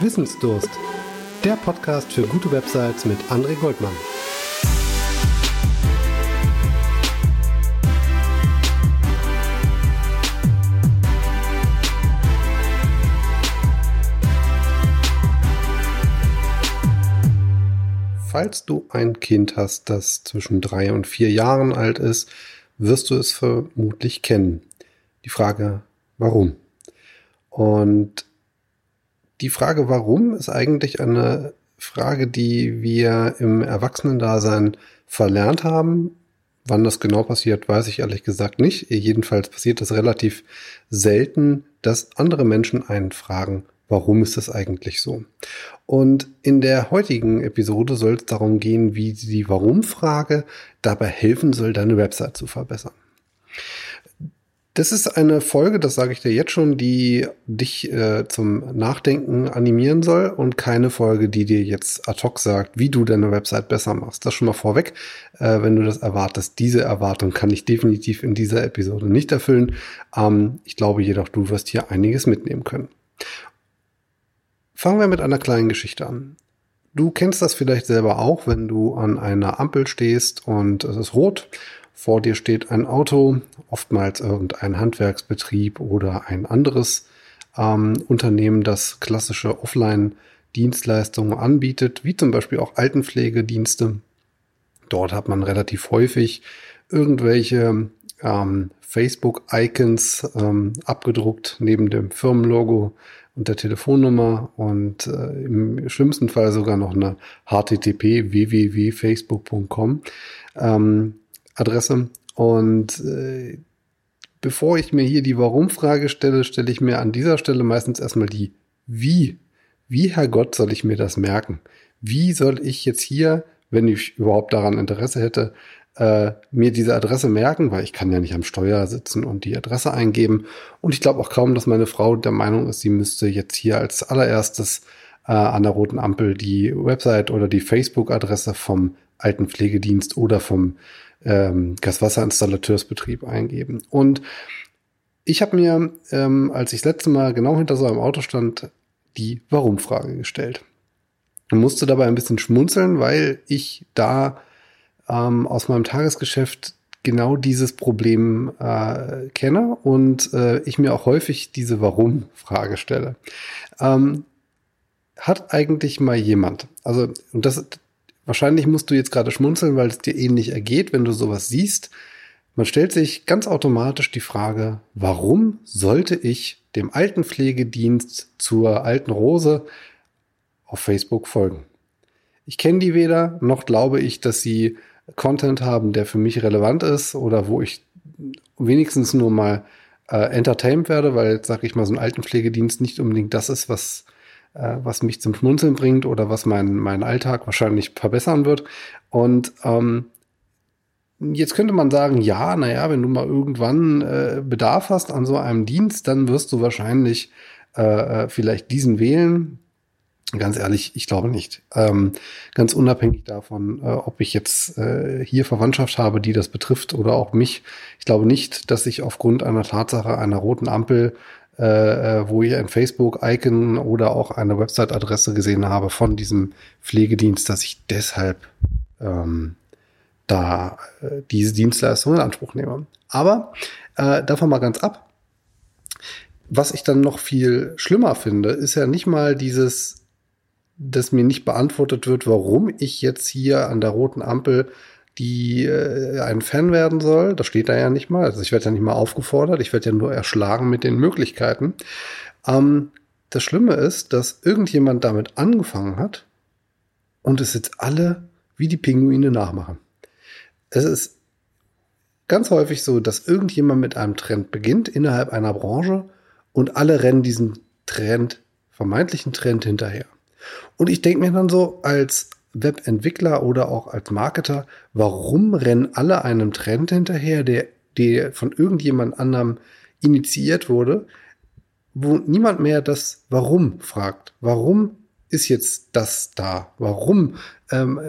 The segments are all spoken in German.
Wissensdurst. Der Podcast für gute Websites mit André Goldmann. Falls du ein Kind hast, das zwischen drei und vier Jahren alt ist, wirst du es vermutlich kennen. Die Frage, warum? Und die Frage, warum, ist eigentlich eine Frage, die wir im Erwachsenendasein verlernt haben. Wann das genau passiert, weiß ich ehrlich gesagt nicht. Jedenfalls passiert es relativ selten, dass andere Menschen einen fragen, warum ist das eigentlich so? Und in der heutigen Episode soll es darum gehen, wie die Warum-Frage dabei helfen soll, deine Website zu verbessern. Das ist eine Folge, das sage ich dir jetzt schon, die dich äh, zum Nachdenken animieren soll und keine Folge, die dir jetzt ad hoc sagt, wie du deine Website besser machst. Das schon mal vorweg, äh, wenn du das erwartest. Diese Erwartung kann ich definitiv in dieser Episode nicht erfüllen. Ähm, ich glaube jedoch, du wirst hier einiges mitnehmen können. Fangen wir mit einer kleinen Geschichte an. Du kennst das vielleicht selber auch, wenn du an einer Ampel stehst und es ist rot vor dir steht ein Auto, oftmals irgendein Handwerksbetrieb oder ein anderes ähm, Unternehmen, das klassische Offline-Dienstleistungen anbietet, wie zum Beispiel auch Altenpflegedienste. Dort hat man relativ häufig irgendwelche ähm, Facebook-Icons ähm, abgedruckt neben dem Firmenlogo und der Telefonnummer und äh, im schlimmsten Fall sogar noch eine HTTP www.facebook.com. Ähm, Adresse. Und äh, bevor ich mir hier die Warum-Frage stelle, stelle ich mir an dieser Stelle meistens erstmal die Wie. Wie, Herr Gott, soll ich mir das merken? Wie soll ich jetzt hier, wenn ich überhaupt daran Interesse hätte, äh, mir diese Adresse merken, weil ich kann ja nicht am Steuer sitzen und die Adresse eingeben. Und ich glaube auch kaum, dass meine Frau der Meinung ist, sie müsste jetzt hier als allererstes äh, an der roten Ampel die Website oder die Facebook-Adresse vom Altenpflegedienst oder vom ähm, Gaswasserinstallateursbetrieb eingeben. Und ich habe mir, ähm, als ich das letzte Mal genau hinter so einem Auto stand, die Warum-Frage gestellt. Und musste dabei ein bisschen schmunzeln, weil ich da ähm, aus meinem Tagesgeschäft genau dieses Problem äh, kenne und äh, ich mir auch häufig diese Warum-Frage stelle. Ähm, hat eigentlich mal jemand, also, und das, Wahrscheinlich musst du jetzt gerade schmunzeln, weil es dir ähnlich ergeht, wenn du sowas siehst. Man stellt sich ganz automatisch die Frage, warum sollte ich dem Altenpflegedienst zur alten Rose auf Facebook folgen? Ich kenne die weder, noch glaube ich, dass sie Content haben, der für mich relevant ist oder wo ich wenigstens nur mal äh, entertained werde, weil sage ich mal, so ein Altenpflegedienst nicht unbedingt das ist, was äh, was mich zum Schmunzeln bringt oder was meinen mein Alltag wahrscheinlich verbessern wird. Und ähm, Jetzt könnte man sagen, ja, naja, wenn du mal irgendwann äh, Bedarf hast an so einem Dienst, dann wirst du wahrscheinlich äh, äh, vielleicht diesen wählen. Ganz ehrlich, ich glaube nicht. Ähm, ganz unabhängig davon, äh, ob ich jetzt äh, hier Verwandtschaft habe, die das betrifft oder auch mich. Ich glaube nicht, dass ich aufgrund einer Tatsache einer roten Ampel äh, äh, wo ich ein Facebook-Icon oder auch eine Website-Adresse gesehen habe von diesem Pflegedienst, dass ich deshalb ähm, da äh, diese Dienstleistung in Anspruch nehme. Aber äh, davon mal ganz ab. Was ich dann noch viel schlimmer finde, ist ja nicht mal dieses, dass mir nicht beantwortet wird, warum ich jetzt hier an der roten Ampel die äh, ein Fan werden soll. Das steht da ja nicht mal. Also ich werde ja nicht mal aufgefordert. Ich werde ja nur erschlagen mit den Möglichkeiten. Ähm, das Schlimme ist, dass irgendjemand damit angefangen hat und es jetzt alle wie die Pinguine nachmachen. Es ist ganz häufig so, dass irgendjemand mit einem Trend beginnt innerhalb einer Branche und alle rennen diesen Trend, vermeintlichen Trend hinterher. Und ich denke mir dann so als Webentwickler oder auch als Marketer, warum rennen alle einem Trend hinterher, der, der von irgendjemand anderem initiiert wurde, wo niemand mehr das Warum fragt. Warum ist jetzt das da? Warum ähm,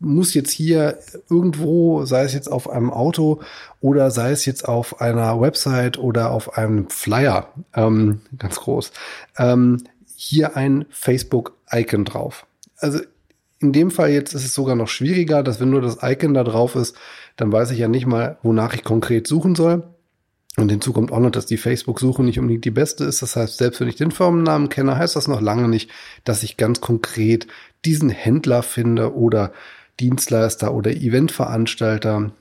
muss jetzt hier irgendwo, sei es jetzt auf einem Auto oder sei es jetzt auf einer Website oder auf einem Flyer, ähm, ganz groß, ähm, hier ein Facebook-Icon drauf. Also in dem Fall jetzt ist es sogar noch schwieriger, dass wenn nur das Icon da drauf ist, dann weiß ich ja nicht mal, wonach ich konkret suchen soll. Und hinzu kommt auch noch, dass die Facebook-Suche nicht unbedingt die beste ist. Das heißt, selbst wenn ich den Firmennamen kenne, heißt das noch lange nicht, dass ich ganz konkret diesen Händler finde oder Dienstleister oder Eventveranstalter,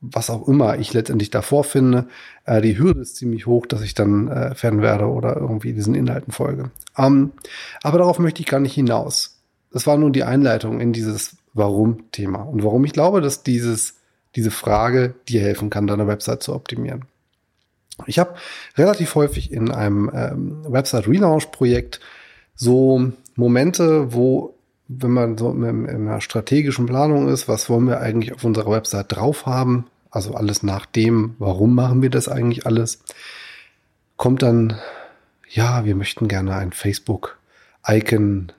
was auch immer ich letztendlich davor finde. Äh, die Hürde ist ziemlich hoch, dass ich dann äh, Fan werde oder irgendwie diesen Inhalten folge. Ähm, aber darauf möchte ich gar nicht hinaus. Das war nur die Einleitung in dieses Warum-Thema. Und warum ich glaube, dass dieses, diese Frage dir helfen kann, deine Website zu optimieren. Ich habe relativ häufig in einem ähm, Website-Relaunch-Projekt so Momente, wo, wenn man so in, in einer strategischen Planung ist, was wollen wir eigentlich auf unserer Website drauf haben, also alles nach dem, warum machen wir das eigentlich alles, kommt dann, ja, wir möchten gerne ein Facebook-Icon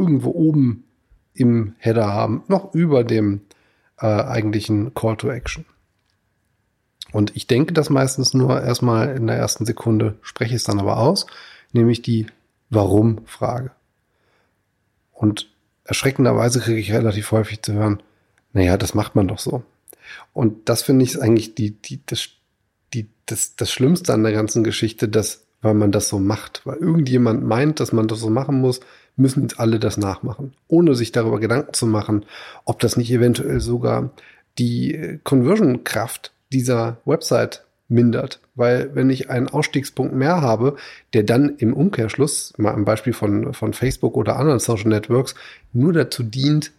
irgendwo oben im Header haben, noch über dem äh, eigentlichen Call to Action. Und ich denke das meistens nur erstmal in der ersten Sekunde, spreche es dann aber aus, nämlich die Warum-Frage. Und erschreckenderweise kriege ich relativ häufig zu hören, naja, das macht man doch so. Und das finde ich eigentlich die, die, das, die, das, das Schlimmste an der ganzen Geschichte, dass, weil man das so macht, weil irgendjemand meint, dass man das so machen muss, müssen alle das nachmachen, ohne sich darüber Gedanken zu machen, ob das nicht eventuell sogar die Conversion-Kraft dieser Website mindert. Weil wenn ich einen Ausstiegspunkt mehr habe, der dann im Umkehrschluss, mal ein Beispiel von, von Facebook oder anderen Social Networks, nur dazu dient,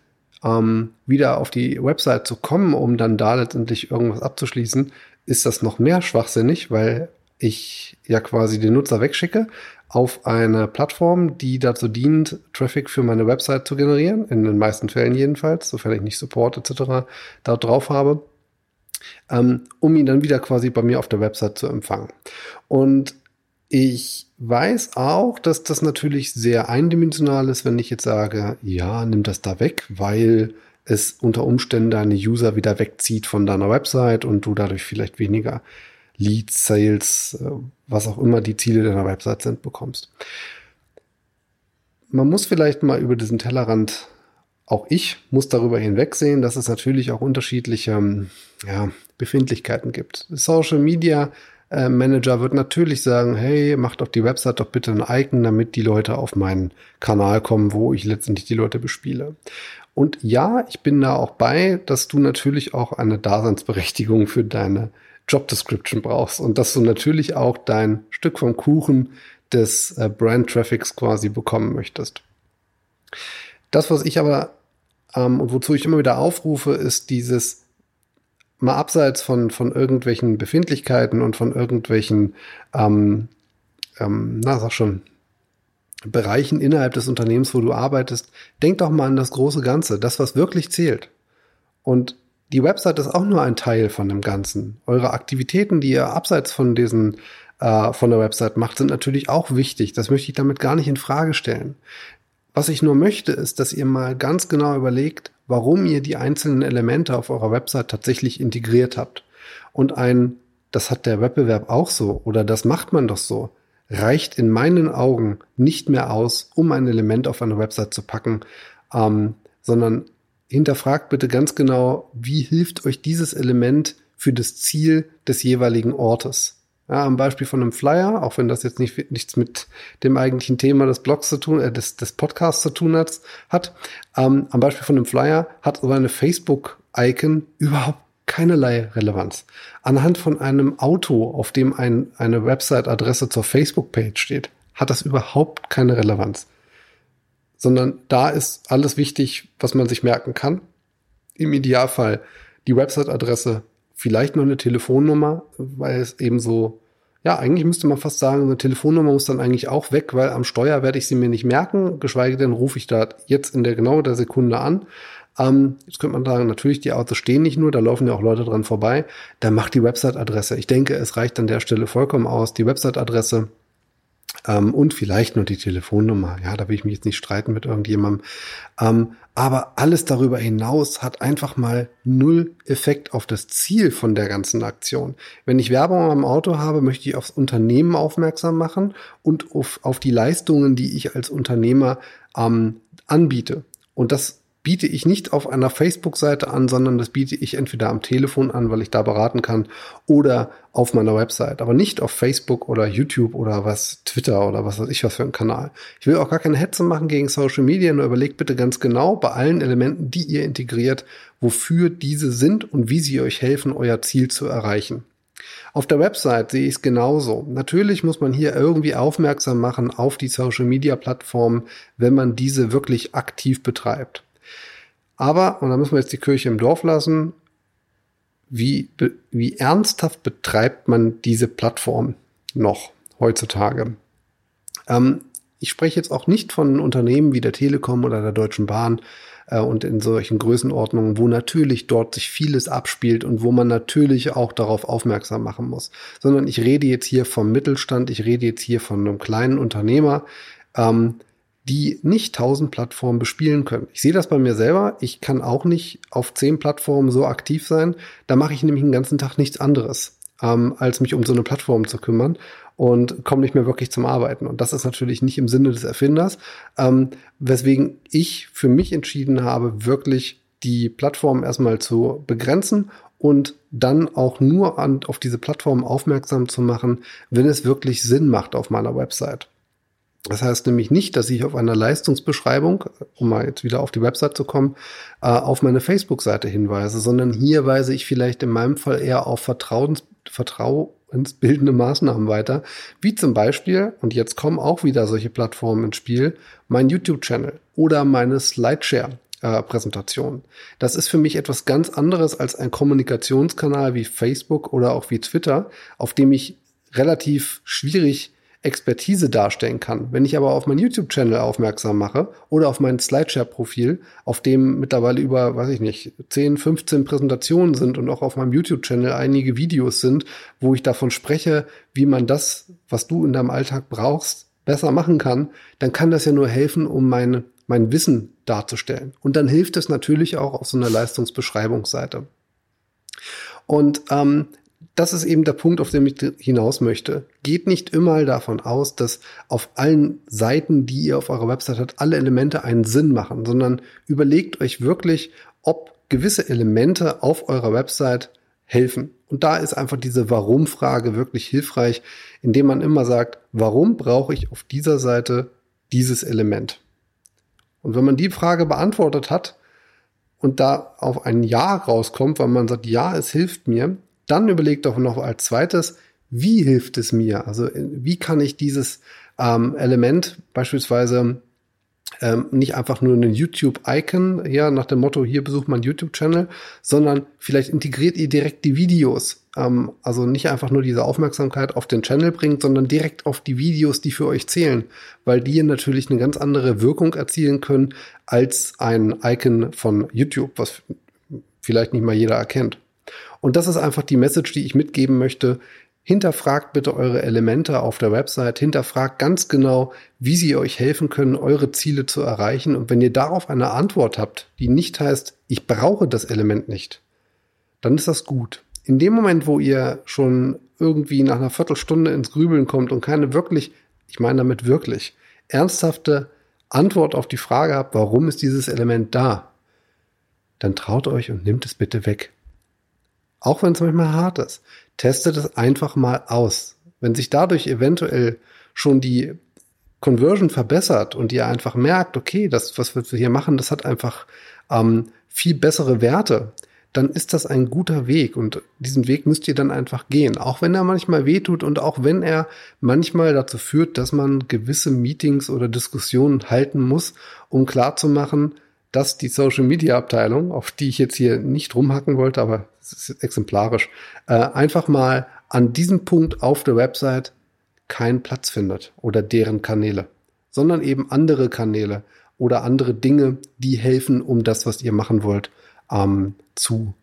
ähm, wieder auf die Website zu kommen, um dann da letztendlich irgendwas abzuschließen, ist das noch mehr schwachsinnig, weil ich ja quasi den Nutzer wegschicke auf eine Plattform, die dazu dient, Traffic für meine Website zu generieren, in den meisten Fällen jedenfalls, sofern ich nicht Support etc. dort drauf habe ähm, um ihn dann wieder quasi bei mir auf der Website zu empfangen. Und ich weiß auch, dass das natürlich sehr eindimensional ist, wenn ich jetzt sage, ja, nimm das da weg, weil es unter Umständen deine User wieder wegzieht von deiner Website und du dadurch vielleicht weniger Leads, Sales, äh, was auch immer die Ziele deiner Website sind, bekommst. Man muss vielleicht mal über diesen Tellerrand auch ich muss darüber hinwegsehen, dass es natürlich auch unterschiedliche ähm, ja, Befindlichkeiten gibt. Social Media äh, Manager wird natürlich sagen, hey, mach doch die Website doch bitte ein Icon, damit die Leute auf meinen Kanal kommen, wo ich letztendlich die Leute bespiele. Und ja, ich bin da auch bei, dass du natürlich auch eine Daseinsberechtigung für deine Job Description brauchst und dass du natürlich auch dein Stück vom Kuchen des äh, Brand Traffics quasi bekommen möchtest. Das, was ich aber ähm, und wozu ich immer wieder aufrufe, ist dieses mal abseits von, von irgendwelchen Befindlichkeiten und von irgendwelchen, ähm, ähm, na, sag schon, Bereichen innerhalb des Unternehmens, wo du arbeitest, denk doch mal an das große Ganze, das, was wirklich zählt. Und die Website ist auch nur ein Teil von dem Ganzen. Eure Aktivitäten, die ihr abseits von diesen äh, von der Website macht, sind natürlich auch wichtig. Das möchte ich damit gar nicht in Frage stellen. Was ich nur möchte, ist, dass ihr mal ganz genau überlegt, warum ihr die einzelnen Elemente auf eurer Website tatsächlich integriert habt. Und ein, das hat der Wettbewerb auch so oder das macht man doch so, reicht in meinen Augen nicht mehr aus, um ein Element auf eine Website zu packen, ähm, sondern hinterfragt bitte ganz genau, wie hilft euch dieses Element für das Ziel des jeweiligen Ortes. Ja, am Beispiel von einem Flyer, auch wenn das jetzt nicht, nichts mit dem eigentlichen Thema des Blogs zu tun, äh, des, des Podcasts zu tun hat, hat ähm, am Beispiel von einem Flyer hat so eine Facebook-Icon überhaupt keinerlei Relevanz. Anhand von einem Auto, auf dem ein, eine Website-Adresse zur Facebook-Page steht, hat das überhaupt keine Relevanz. Sondern da ist alles wichtig, was man sich merken kann. Im Idealfall die Website-Adresse, vielleicht noch eine Telefonnummer, weil es eben so ja, eigentlich müsste man fast sagen, eine Telefonnummer muss dann eigentlich auch weg, weil am Steuer werde ich sie mir nicht merken, geschweige denn rufe ich da jetzt in der genau der Sekunde an. Ähm, jetzt könnte man sagen, natürlich, die Autos stehen nicht nur, da laufen ja auch Leute dran vorbei. Da macht die Website-Adresse. Ich denke, es reicht an der Stelle vollkommen aus. Die Website-Adresse Ähm, und vielleicht nur die Telefonnummer. Ja, da will ich mich jetzt nicht streiten mit irgendjemandem. Ähm, aber alles darüber hinaus hat einfach mal null Effekt auf das Ziel von der ganzen Aktion. Wenn ich Werbung am Auto habe, möchte ich aufs Unternehmen aufmerksam machen und auf, auf die Leistungen, die ich als Unternehmer ähm, anbiete. Und das biete ich nicht auf einer Facebook-Seite an, sondern das biete ich entweder am Telefon an, weil ich da beraten kann, oder auf meiner Website, aber nicht auf Facebook oder YouTube oder was, Twitter oder was weiß ich was für ein Kanal. Ich will auch gar keine Hetze machen gegen Social Media, nur überlegt bitte ganz genau bei allen Elementen, die ihr integriert, wofür diese sind und wie sie euch helfen, euer Ziel zu erreichen. Auf der Website sehe ich es genauso. Natürlich muss man hier irgendwie aufmerksam machen auf die Social Media Plattformen, wenn man diese wirklich aktiv betreibt. Aber, und da müssen wir jetzt die Kirche im Dorf lassen, wie, wie ernsthaft betreibt man diese Plattform noch heutzutage? Ähm, ich spreche jetzt auch nicht von Unternehmen wie der Telekom oder der Deutschen Bahn äh, und in solchen Größenordnungen, wo natürlich dort sich vieles abspielt und wo man natürlich auch darauf aufmerksam machen muss, sondern ich rede jetzt hier vom Mittelstand, ich rede jetzt hier von einem kleinen Unternehmer, ähm, die nicht tausend Plattformen bespielen können. Ich sehe das bei mir selber. Ich kann auch nicht auf zehn Plattformen so aktiv sein. Da mache ich nämlich den ganzen Tag nichts anderes, ähm, als mich um so eine Plattform zu kümmern und komme nicht mehr wirklich zum Arbeiten. Und das ist natürlich nicht im Sinne des Erfinders, ähm, weswegen ich für mich entschieden habe, wirklich die Plattform erstmal zu begrenzen und dann auch nur an, auf diese Plattform aufmerksam zu machen, wenn es wirklich Sinn macht auf meiner Website. Das heißt nämlich nicht, dass ich auf einer Leistungsbeschreibung, um mal jetzt wieder auf die Website zu kommen, äh, auf meine Facebook-Seite hinweise, sondern hier weise ich vielleicht in meinem Fall eher auf Vertrauens, vertrauensbildende Maßnahmen weiter, wie zum Beispiel, und jetzt kommen auch wieder solche Plattformen ins Spiel, mein YouTube-Channel oder meine Slideshare. Präsentation. Das ist für mich etwas ganz anderes als ein Kommunikationskanal wie Facebook oder auch wie Twitter, auf dem ich relativ schwierig Expertise darstellen kann. Wenn ich aber auf meinen YouTube-Channel aufmerksam mache oder auf mein Slideshare-Profil, auf dem mittlerweile über, weiß ich nicht, 10, 15 Präsentationen sind und auch auf meinem YouTube-Channel einige Videos sind, wo ich davon spreche, wie man das, was du in deinem Alltag brauchst, besser machen kann, dann kann das ja nur helfen, um meine, mein Wissen darzustellen. Und dann hilft es natürlich auch auf so einer Leistungsbeschreibungsseite. Und ähm, das ist eben der Punkt, auf den ich hinaus möchte. Geht nicht immer davon aus, dass auf allen Seiten, die ihr auf eurer Website habt, alle Elemente einen Sinn machen, sondern überlegt euch wirklich, ob gewisse Elemente auf eurer Website helfen. Und da ist einfach diese Warum-Frage wirklich hilfreich, indem man immer sagt, warum brauche ich auf dieser Seite dieses Element? Und wenn man die Frage beantwortet hat und da auf ein Ja rauskommt, weil man sagt, ja, es hilft mir, dann überlegt doch noch als zweites, wie hilft es mir? Also wie kann ich dieses ähm, Element beispielsweise ähm, nicht einfach nur einen YouTube-Icon, ja, nach dem Motto, hier besucht mein YouTube-Channel, sondern vielleicht integriert ihr direkt die Videos. Ähm, also nicht einfach nur diese Aufmerksamkeit auf den Channel bringt, sondern direkt auf die Videos, die für euch zählen, weil die natürlich eine ganz andere Wirkung erzielen können als ein Icon von YouTube, was vielleicht nicht mal jeder erkennt. Und das ist einfach die Message, die ich mitgeben möchte. Hinterfragt bitte eure Elemente auf der Website, hinterfragt ganz genau, wie sie euch helfen können, eure Ziele zu erreichen. Und wenn ihr darauf eine Antwort habt, die nicht heißt, ich brauche das Element nicht, dann ist das gut. In dem Moment, wo ihr schon irgendwie nach einer Viertelstunde ins Grübeln kommt und keine wirklich, ich meine damit wirklich, ernsthafte Antwort auf die Frage habt, warum ist dieses Element da, dann traut euch und nimmt es bitte weg. Auch wenn es manchmal hart ist. Testet es einfach mal aus. Wenn sich dadurch eventuell schon die Conversion verbessert und ihr einfach merkt, okay, das, was wir hier machen, das hat einfach ähm, viel bessere Werte, dann ist das ein guter Weg und diesen Weg müsst ihr dann einfach gehen. Auch wenn er manchmal wehtut und auch wenn er manchmal dazu führt, dass man gewisse Meetings oder Diskussionen halten muss, um klarzumachen, dass die Social Media Abteilung, auf die ich jetzt hier nicht rumhacken wollte, aber es ist exemplarisch, äh, einfach mal an diesem Punkt auf der Website keinen Platz findet oder deren Kanäle, sondern eben andere Kanäle oder andere Dinge, die helfen, um das, was ihr machen wollt, ähm, zu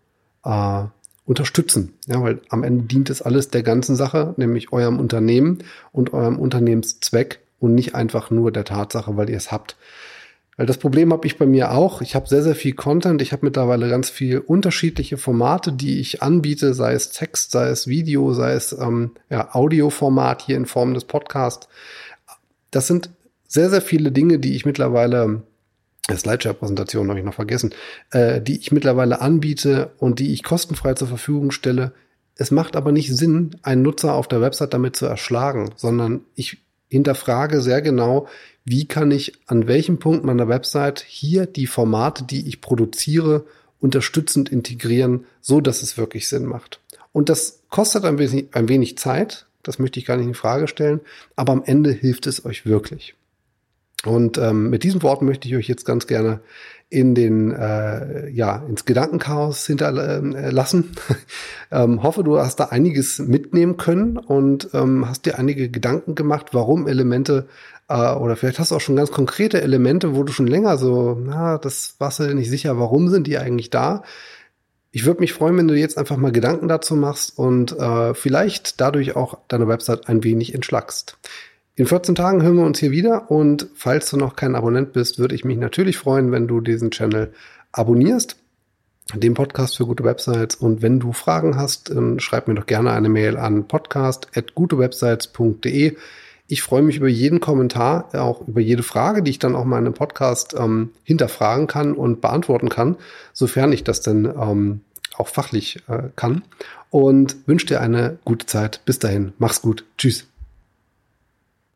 äh, unterstützen. Ja, weil am Ende dient es alles der ganzen Sache, nämlich eurem Unternehmen und eurem Unternehmenszweck und nicht einfach nur der Tatsache, weil ihr es habt. Weil das Problem habe ich bei mir auch. Ich habe sehr, sehr viel Content. Ich habe mittlerweile ganz viel unterschiedliche Formate, die ich anbiete, sei es Text, sei es Video, sei es ähm, ja, Audioformat hier in Form des Podcasts. Das sind sehr, sehr viele Dinge, die ich mittlerweile Slideshare-Präsentation habe ich noch vergessen, äh, die ich mittlerweile anbiete und die ich kostenfrei zur Verfügung stelle. Es macht aber nicht Sinn, einen Nutzer auf der Website damit zu erschlagen, sondern ich hinterfrage sehr genau, wie kann ich an welchem Punkt meiner Website hier die Formate, die ich produziere, unterstützend integrieren, so dass es wirklich Sinn macht. Und das kostet ein wenig, ein wenig Zeit, das möchte ich gar nicht in Frage stellen, aber am Ende hilft es euch wirklich. Und ähm, mit diesen Worten möchte ich euch jetzt ganz gerne in den äh, ja ins Gedankenchaos hinterlassen. ähm, hoffe, du hast da einiges mitnehmen können und ähm, hast dir einige Gedanken gemacht, warum Elemente äh, oder vielleicht hast du auch schon ganz konkrete Elemente, wo du schon länger so, na, das warst du nicht sicher, warum sind die eigentlich da? Ich würde mich freuen, wenn du jetzt einfach mal Gedanken dazu machst und äh, vielleicht dadurch auch deine Website ein wenig entschlackst. In 14 Tagen hören wir uns hier wieder und falls du noch kein Abonnent bist, würde ich mich natürlich freuen, wenn du diesen Channel abonnierst, den Podcast für gute Websites. Und wenn du Fragen hast, schreib mir doch gerne eine Mail an podcast.gutewebsites.de. Ich freue mich über jeden Kommentar, auch über jede Frage, die ich dann auch mal in einem Podcast ähm, hinterfragen kann und beantworten kann, sofern ich das denn ähm, auch fachlich äh, kann. Und wünsche dir eine gute Zeit. Bis dahin, mach's gut. Tschüss.